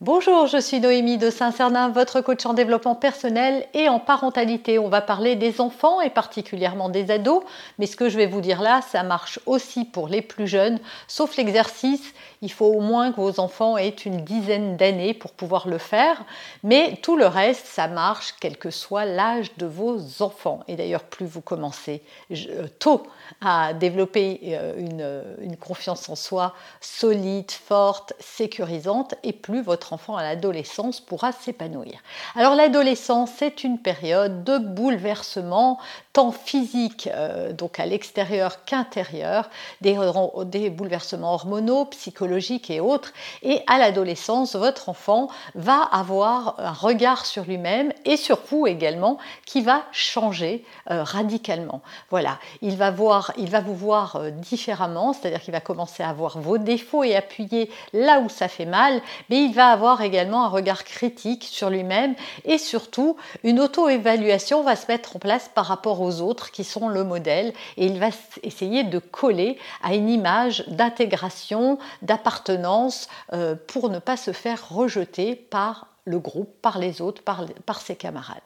Bonjour, je suis Noémie de Saint-Cernin, votre coach en développement personnel et en parentalité. On va parler des enfants et particulièrement des ados, mais ce que je vais vous dire là, ça marche aussi pour les plus jeunes, sauf l'exercice. Il faut au moins que vos enfants aient une dizaine d'années pour pouvoir le faire, mais tout le reste, ça marche quel que soit l'âge de vos enfants. Et d'ailleurs, plus vous commencez euh, tôt à développer euh, une, une confiance en soi solide, forte, sécurisante, et plus votre enfant à l'adolescence pourra s'épanouir. Alors l'adolescence, c'est une période de bouleversement, tant physique, euh, donc à l'extérieur qu'intérieur, des, des bouleversements hormonaux, psychologiques et autres. Et à l'adolescence, votre enfant va avoir un regard sur lui-même et sur vous également qui va changer euh, radicalement. Voilà, il va, voir, il va vous voir euh, différemment, c'est-à-dire qu'il va commencer à voir vos défauts et appuyer là où ça fait mal, mais il va avoir également un regard critique sur lui-même et surtout une auto-évaluation va se mettre en place par rapport aux autres qui sont le modèle et il va essayer de coller à une image d'intégration, d'appartenance euh, pour ne pas se faire rejeter par le groupe, par les autres, par, ses camarades.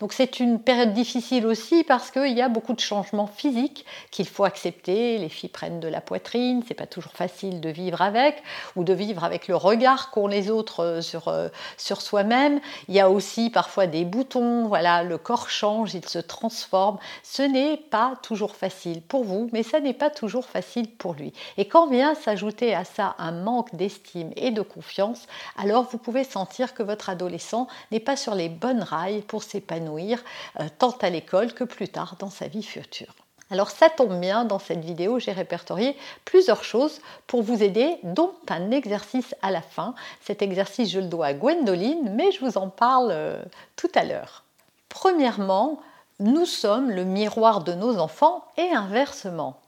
Donc c'est une période difficile aussi parce qu'il y a beaucoup de changements physiques qu'il faut accepter. Les filles prennent de la poitrine, c'est pas toujours facile de vivre avec ou de vivre avec le regard qu'ont les autres euh, sur, euh, sur soi-même. Il y a aussi parfois des boutons, voilà, le corps change, il se transforme. Ce n'est pas toujours facile pour vous, mais ça n'est pas toujours facile pour lui. Et quand vient s'ajouter à ça un manque d'estime et de confiance, alors vous pouvez sentir que votre adolescent n'est pas sur les bonnes rails pour s'épanouir euh, tant à l'école que plus tard dans sa vie future. Alors ça tombe bien, dans cette vidéo, j'ai répertorié plusieurs choses pour vous aider, dont un exercice à la fin. Cet exercice, je le dois à Gwendoline, mais je vous en parle euh, tout à l'heure. Premièrement, nous sommes le miroir de nos enfants et inversement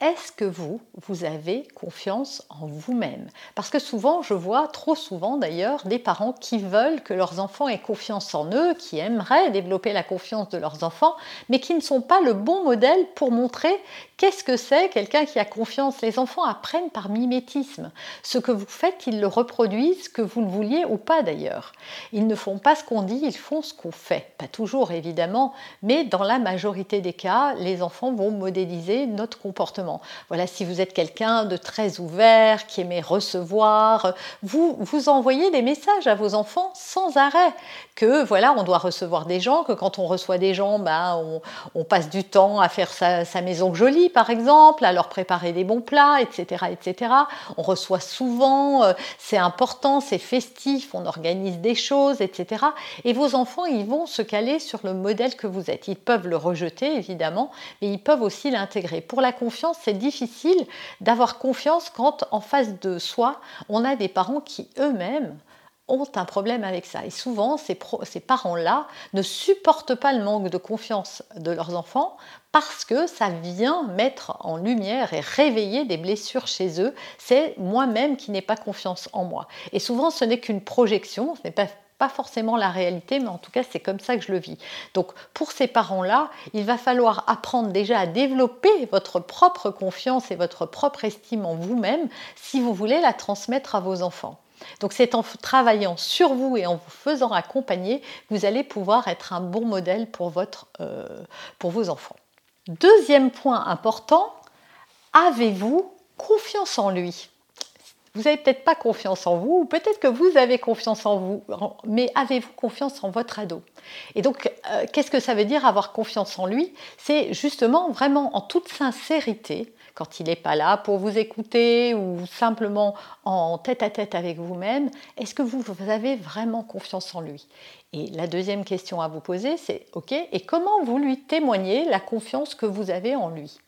est-ce que vous, vous avez confiance en vous-même? Parce que souvent, je vois, trop souvent d'ailleurs, des parents qui veulent que leurs enfants aient confiance en eux, qui aimeraient développer la confiance de leurs enfants, mais qui ne sont pas le bon modèle pour montrer qu'est-ce que c'est quelqu'un qui a confiance? Les enfants apprennent par mimétisme. Ce que vous faites, ils le reproduisent, que vous le vouliez ou pas d'ailleurs. Ils ne font pas ce qu'on dit, ils font ce qu'on fait. Pas toujours évidemment, mais dans la majorité des cas, les enfants vont modéliser notre comportement. Voilà, si vous êtes quelqu'un de très ouvert, qui aimait recevoir, vous, vous envoyez des messages à vos enfants sans arrêt que voilà, on doit recevoir des gens, que quand on reçoit des gens, ben, on, passe du temps à faire sa, maison jolie, par exemple, à leur préparer des bons plats, etc., etc. On reçoit souvent, euh, c'est important, c'est festif, on organise des choses, etc. Et vos enfants, ils vont se caler sur le modèle que vous êtes. Ils peuvent le rejeter, évidemment, mais ils peuvent aussi l'intégrer. Pour la confiance, c'est difficile d'avoir confiance quand en face de soi, on a des parents qui eux-mêmes ont un problème avec ça. Et souvent, ces, parents-là ne supportent pas le manque de confiance de leurs enfants parce que ça vient mettre en lumière et réveiller des blessures chez eux. C'est moi-même qui n'ai pas confiance en moi. Et souvent, ce n'est qu'une projection, ce n'est pas forcément la réalité, mais en tout cas, c'est comme ça que je le vis. Donc, pour ces parents-là, il va falloir apprendre déjà à développer votre propre confiance et votre propre estime en vous-même si vous voulez la transmettre à vos enfants. Donc c'est en travaillant sur vous et en vous faisant accompagner que vous allez pouvoir être un bon modèle pour, euh, vos enfants. Deuxième point important, avez-vous confiance en lui? Vous n'avez peut-être pas confiance en vous, ou peut-être que vous avez confiance en vous, mais avez-vous confiance en votre ado? Et donc, euh, qu'est-ce que ça veut dire avoir confiance en lui? C'est justement vraiment en toute sincérité quand il n'est pas là pour vous écouter ou simplement en tête à tête avec vous-même, est-ce que vous, vous avez vraiment confiance en lui? Et la deuxième question à vous poser, c'est OK, et comment vous lui témoignez la confiance que vous avez en lui?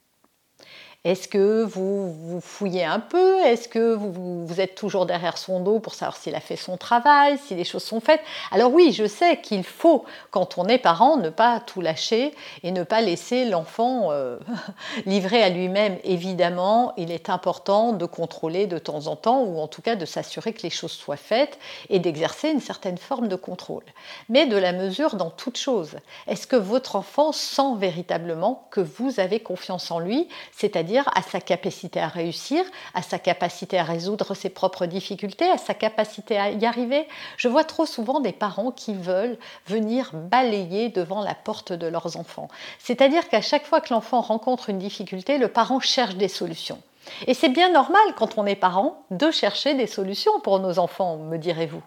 Est-ce que vous, vous fouillez un peu? Est-ce que vous, êtes toujours derrière son dos pour savoir s'il a fait son travail, si les choses sont faites? Alors oui, je sais qu'il faut, quand on est parent, ne pas tout lâcher et ne pas laisser l'enfant euh, livré à lui-même. Évidemment, il est important de contrôler de temps en temps, ou en tout cas de s'assurer que les choses soient faites et d'exercer une certaine forme de contrôle. Mais de la mesure dans toute chose. Est-ce que votre enfant sent véritablement que vous avez confiance en lui, c'est-à-dire à sa capacité à réussir, à sa capacité à résoudre ses propres difficultés, à sa capacité à y arriver. Je vois trop souvent des parents qui veulent venir balayer devant la porte de leurs enfants. C'est-à-dire qu'à chaque fois que l'enfant rencontre une difficulté, le parent cherche des solutions. Et c'est bien normal quand on est parent de chercher des solutions pour nos enfants, me direz-vous.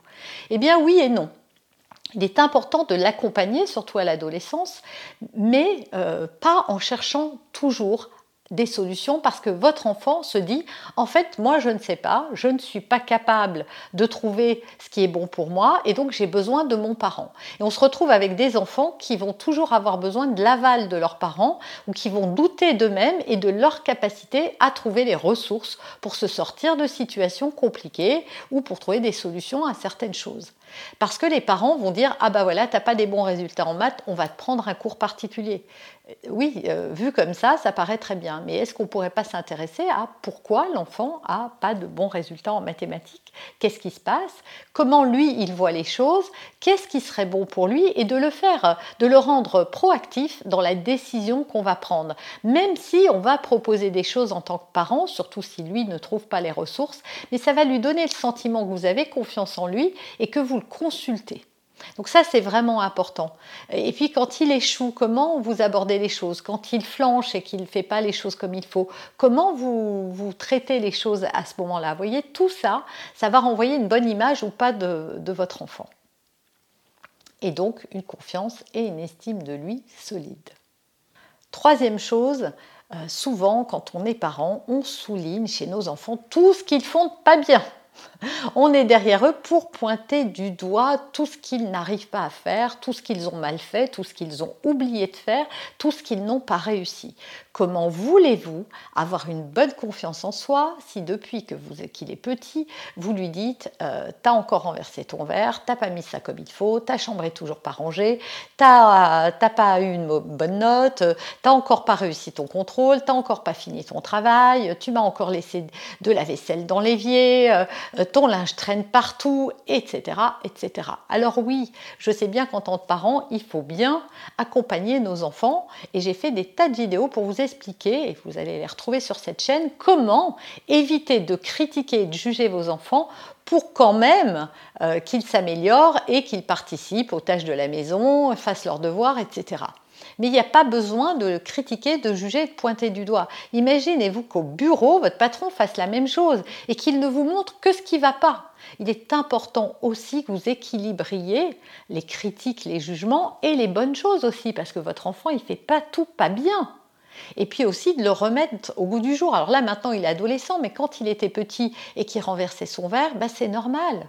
Eh bien oui et non. Il est important de l'accompagner, surtout à l'adolescence, mais euh, pas en cherchant toujours des solutions parce que votre enfant se dit en fait moi je ne sais pas, je ne suis pas capable de trouver ce qui est bon pour moi et donc j'ai besoin de mon parent. Et on se retrouve avec des enfants qui vont toujours avoir besoin de l'aval de leurs parents ou qui vont douter d'eux-mêmes et de leur capacité à trouver les ressources pour se sortir de situations compliquées ou pour trouver des solutions à certaines choses. Parce que les parents vont dire Ah bah voilà, t'as pas des bons résultats en maths, on va te prendre un cours particulier. Euh, oui, euh, vu comme ça, ça paraît très bien. Mais est-ce qu'on pourrait pas s'intéresser à pourquoi l'enfant a pas de bons résultats en mathématiques? Qu'est-ce qui se passe? Comment lui, il voit les choses? Qu'est-ce qui serait bon pour lui? Et de le faire, de le rendre proactif dans la décision qu'on va prendre. Même si on va proposer des choses en tant que parent, surtout si lui ne trouve pas les ressources, mais ça va lui donner le sentiment que vous avez confiance en lui et que vous le consultez. Donc ça, c'est vraiment important. Et puis quand il échoue, comment vous abordez les choses? Quand il flanche et qu'il ne fait pas les choses comme il faut, comment vous, vous traitez les choses à ce moment-là? Vous voyez, tout ça, ça va renvoyer une bonne image ou pas de, de votre enfant. Et donc une confiance et une estime de lui solide. Troisième chose, euh, souvent quand on est parent, on souligne chez nos enfants tout ce qu'ils font pas bien. On est derrière eux pour pointer du doigt tout ce qu'ils n'arrivent pas à faire, tout ce qu'ils ont mal fait, tout ce qu'ils ont oublié de faire, tout ce qu'ils n'ont pas réussi. Comment voulez-vous avoir une bonne confiance en soi si depuis que vous qu'il est petit, vous lui dites euh, t'as encore renversé ton verre, t'as pas mis ça comme il faut, ta chambre est toujours pas rangée, t'as pas eu une bonne note, t'as encore pas réussi ton contrôle, t'as encore pas fini ton travail, tu m'as encore laissé de la vaisselle dans l'évier, euh, ton linge traîne partout, etc., etc. Alors oui, je sais bien qu'en tant que parent, il faut bien accompagner nos enfants et j'ai fait des tas de vidéos pour vous expliquer, et vous allez les retrouver sur cette chaîne, comment éviter de critiquer et de juger vos enfants pour quand même euh, qu'ils s'améliorent et qu'ils participent aux tâches de la maison, fassent leurs devoirs, etc. Mais il n'y a pas besoin de critiquer, de juger, de pointer du doigt. Imaginez-vous qu'au bureau, votre patron fasse la même chose et qu'il ne vous montre que ce qui ne va pas. Il est important aussi que vous équilibriez les critiques, les jugements et les bonnes choses aussi, parce que votre enfant, il ne fait pas tout pas bien. Et puis aussi de le remettre au goût du jour. Alors là, maintenant, il est adolescent, mais quand il était petit et qu'il renversait son verre, bah, c'est normal.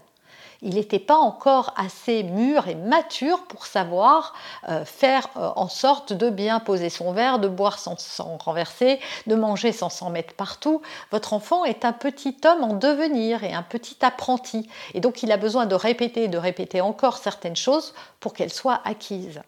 Il n'était pas encore assez mûr et mature pour savoir euh, faire euh, en sorte de bien poser son verre, de boire sans, sans renverser, de manger sans s'en mettre partout. Votre enfant est un petit homme en devenir et un petit apprenti. Et donc il a besoin de répéter, de répéter encore certaines choses pour qu'elles soient acquises.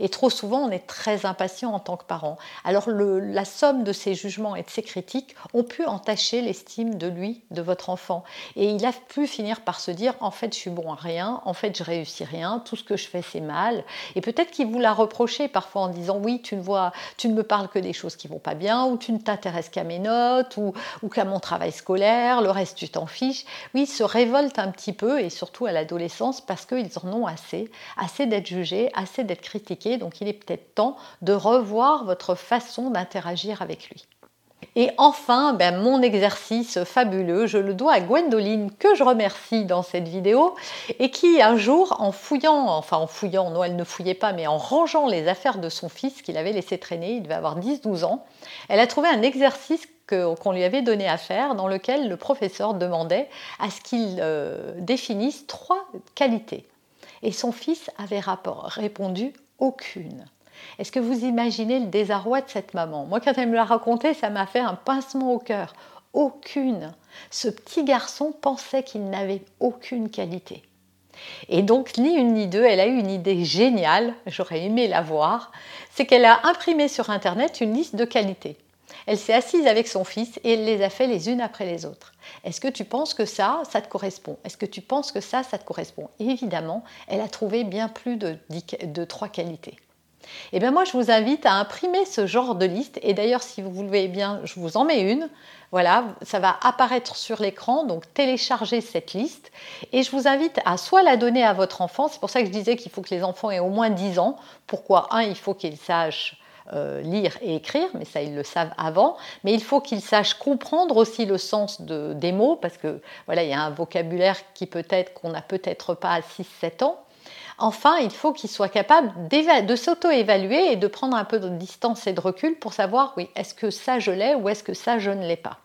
Et trop souvent, on est très impatient en tant que parent. Alors la somme de ces jugements et de ces critiques ont pu entacher l'estime de lui, de votre enfant. Et il a pu finir par se dire, en fait, je suis bon à rien, en fait, je réussis rien, tout ce que je fais, c'est mal. Et peut-être qu'il vous l'a reproché parfois en disant, oui, tu ne vois, tu ne me parles que des choses qui vont pas bien, ou tu ne t'intéresses qu'à mes notes, ou, ou qu'à mon travail scolaire, le reste, tu t'en fiches. Oui, il se révolte un petit peu, et surtout à l'adolescence, parce qu'ils en ont assez, assez d'être jugés, assez d'être critiqués donc il est peut-être temps de revoir votre façon d'interagir avec lui. Et enfin, ben, mon exercice fabuleux, je le dois à Gwendoline, que je remercie dans cette vidéo, et qui un jour, en fouillant, enfin en fouillant, non, elle ne fouillait pas, mais en rangeant les affaires de son fils qu'il avait laissé traîner, il devait avoir 10-12 ans, elle a trouvé un exercice qu'on lui avait donné à faire, dans lequel le professeur demandait à ce qu'il euh, définisse trois qualités. Et son fils avait répondu aucune. Est-ce que vous imaginez le désarroi de cette maman? Moi, quand elle me l'a raconté, ça m'a fait un pincement au cœur. Aucune. Ce petit garçon pensait qu'il n'avait aucune qualité. Et donc, ni une ni deux, elle a eu une idée géniale, j'aurais aimé la voir, c'est qu'elle a imprimé sur Internet une liste de qualités. Elle s'est assise avec son fils et elle les a fait les unes après les autres. Est-ce que tu penses que ça, ça te correspond? Est-ce que tu penses que ça, ça te correspond? Évidemment, elle a trouvé bien plus de, trois qualités. Et eh bien moi, je vous invite à imprimer ce genre de liste. Et d'ailleurs, si vous voulez bien, je vous en mets une. Voilà, ça va apparaître sur l'écran, donc téléchargez cette liste. Et je vous invite à soit la donner à votre enfant, c'est pour ça que je disais qu'il faut que les enfants aient au moins 10 ans. Pourquoi? Un, il faut qu'ils sachent euh, lire et écrire, mais ça ils le savent avant, mais il faut qu'ils sachent comprendre aussi le sens de, des mots, parce que voilà, il y a un vocabulaire qui peut-être qu'on n'a peut-être pas à 6-7 ans. Enfin, il faut qu'ils soient capables de s'auto-évaluer et de prendre un peu de distance et de recul pour savoir, oui, est-ce que ça je l'ai ou est-ce que ça je ne l'ai pas.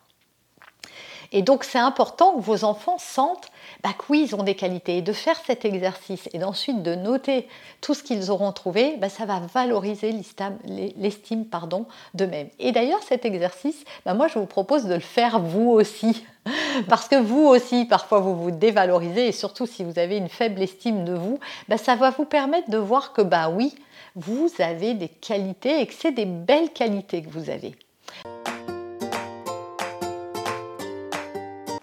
Et donc c'est important que vos enfants sentent bah, que oui, ils ont des qualités. Et de faire cet exercice et d'ensuite de noter tout ce qu'ils auront trouvé, bah, ça va valoriser l'estime d'eux-mêmes. Et d'ailleurs, cet exercice, bah, moi je vous propose de le faire vous aussi. Parce que vous aussi, parfois, vous vous dévalorisez et surtout si vous avez une faible estime de vous, ça va vous permettre de voir que bah oui, vous avez des qualités et que c'est des belles qualités que vous avez.